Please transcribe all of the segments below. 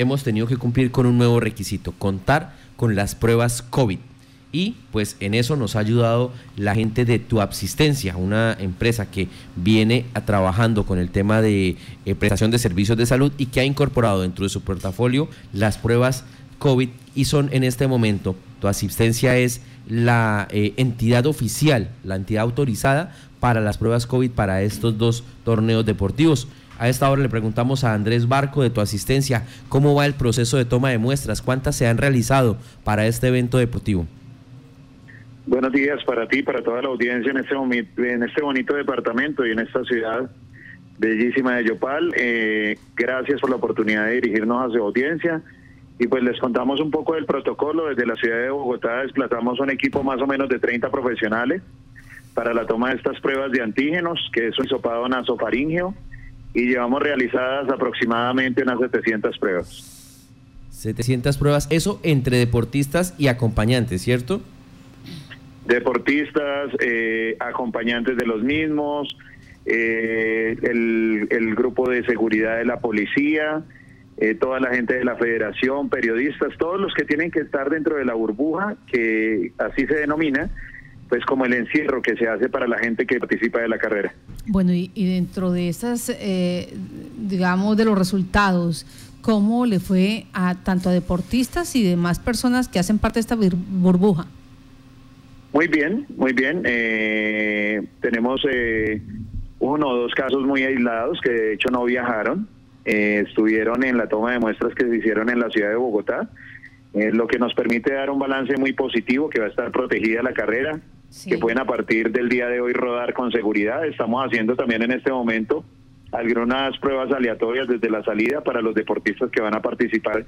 hemos tenido que cumplir con un nuevo requisito, contar con las pruebas COVID. Y pues en eso nos ha ayudado la gente de Tu Absistencia, una empresa que viene a trabajando con el tema de eh, prestación de servicios de salud y que ha incorporado dentro de su portafolio las pruebas COVID y son en este momento, Tu Asistencia es la eh, entidad oficial, la entidad autorizada para las pruebas COVID para estos dos torneos deportivos. A esta hora le preguntamos a Andrés Barco de tu asistencia cómo va el proceso de toma de muestras, cuántas se han realizado para este evento deportivo. Buenos días para ti, para toda la audiencia en este, en este bonito departamento y en esta ciudad bellísima de Yopal. Eh, gracias por la oportunidad de dirigirnos a su audiencia. Y pues les contamos un poco del protocolo. Desde la ciudad de Bogotá desplazamos un equipo más o menos de 30 profesionales para la toma de estas pruebas de antígenos, que es un hisopado nasofaringeo, y llevamos realizadas aproximadamente unas 700 pruebas. 700 pruebas, eso entre deportistas y acompañantes, ¿cierto? Deportistas, eh, acompañantes de los mismos, eh, el, el grupo de seguridad de la policía, eh, toda la gente de la federación, periodistas, todos los que tienen que estar dentro de la burbuja, que así se denomina, pues como el encierro que se hace para la gente que participa de la carrera. Bueno, y, dentro de esas, eh, digamos, de los resultados, ¿cómo le fue a tanto a deportistas y demás personas que hacen parte de esta burbuja? Muy bien, muy bien. Eh, tenemos uno o dos casos muy aislados que de hecho no viajaron eh, estuvieron en la toma de muestras que se hicieron en la ciudad de Bogotá, eh, lo que nos permite dar un balance muy positivo, que va a estar protegida la carrera, que pueden a partir del día de hoy rodar con seguridad. Estamos haciendo también en este momento algunas pruebas aleatorias desde la salida para los deportistas que van a participar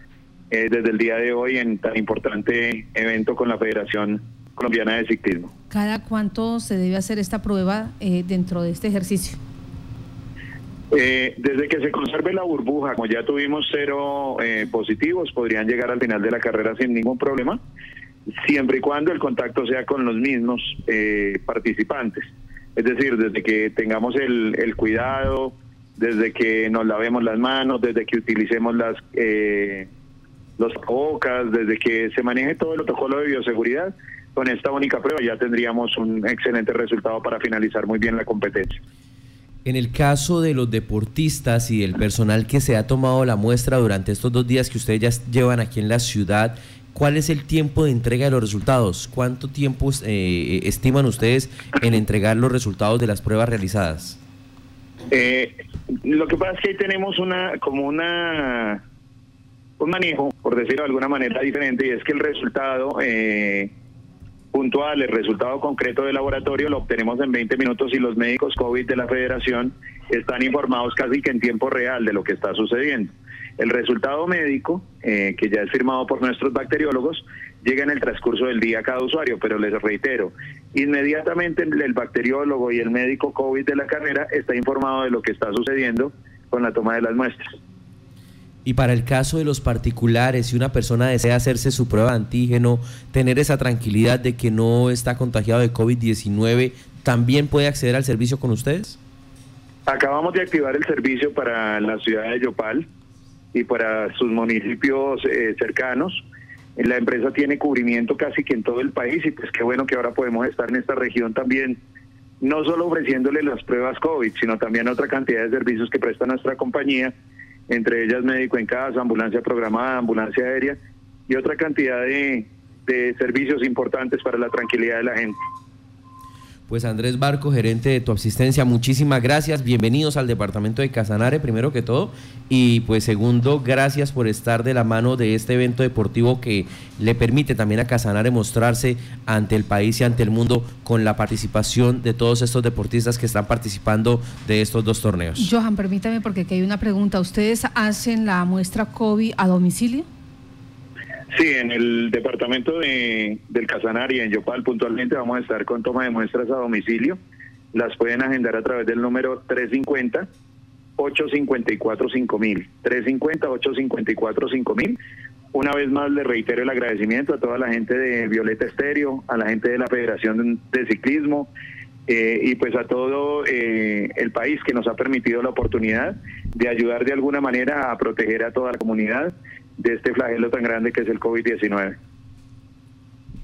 eh, desde el día de hoy en tan importante evento con la Federación Colombiana de Ciclismo. ¿Cada cuánto se debe hacer esta prueba dentro de este ejercicio? Eh, desde que se conserve la burbuja, como ya tuvimos cero eh, positivos, podrían llegar al final de la carrera sin ningún problema, siempre y cuando el contacto sea con los mismos eh, participantes. Es decir, desde que tengamos el, cuidado, desde que nos lavemos las manos, desde que utilicemos las los bocas, desde que se maneje todo el protocolo de bioseguridad, con esta única prueba ya tendríamos un excelente resultado para finalizar muy bien la competencia. En el caso de los deportistas y del personal que se ha tomado la muestra durante estos dos días que ustedes ya llevan aquí en la ciudad, ¿cuál es el tiempo de entrega de los resultados? ¿Cuánto tiempo eh, estiman ustedes en entregar los resultados de las pruebas realizadas? Eh, lo que pasa es que ahí tenemos una como una un manejo, por decirlo de alguna manera diferente, y es que el resultado eh, puntual, el resultado concreto del laboratorio lo obtenemos en 20 minutos y los médicos COVID de la federación están informados casi que en tiempo real de lo que está sucediendo. El resultado médico, eh, que ya es firmado por nuestros bacteriólogos, llega en el transcurso del día a cada usuario, pero les reitero, inmediatamente el bacteriólogo y el médico COVID de la carrera está informado de lo que está sucediendo con la toma de las muestras. Y para el caso de los particulares, si una persona desea hacerse su prueba de antígeno, tener esa tranquilidad de que no está contagiado de COVID-19, ¿también puede acceder al servicio con ustedes? Acabamos de activar el servicio para la ciudad de Yopal y para sus municipios eh, cercanos. La empresa tiene cubrimiento casi que en todo el país y pues qué bueno que ahora podemos estar en esta región también, no solo ofreciéndole las pruebas COVID, sino también otra cantidad de servicios que presta nuestra compañía entre ellas médico en casa, ambulancia programada, ambulancia aérea y otra cantidad de, servicios importantes para la tranquilidad de la gente. Pues Andrés Barco, gerente de tu asistencia, muchísimas gracias. Bienvenidos al departamento de Casanare, primero que todo. Y pues segundo, gracias por estar de la mano de este evento deportivo que le permite también a Casanare mostrarse ante el país y ante el mundo con la participación de todos estos deportistas que están participando de estos dos torneos. Johan, permítame porque aquí hay una pregunta. ¿Ustedes hacen la muestra COVID a domicilio? Sí, en el departamento de, del Casanare y en Yopal puntualmente vamos a estar con toma de muestras a domicilio. Las pueden agendar a través del número 350 854 5000. 350 854 5000. Una vez más le reitero el agradecimiento a toda la gente de Violeta Estéreo, a la gente de la Federación de Ciclismo, eh, y pues a todo eh, el país que nos ha permitido la oportunidad de ayudar de alguna manera a proteger a toda la comunidad de este flagelo tan grande que es el COVID-19.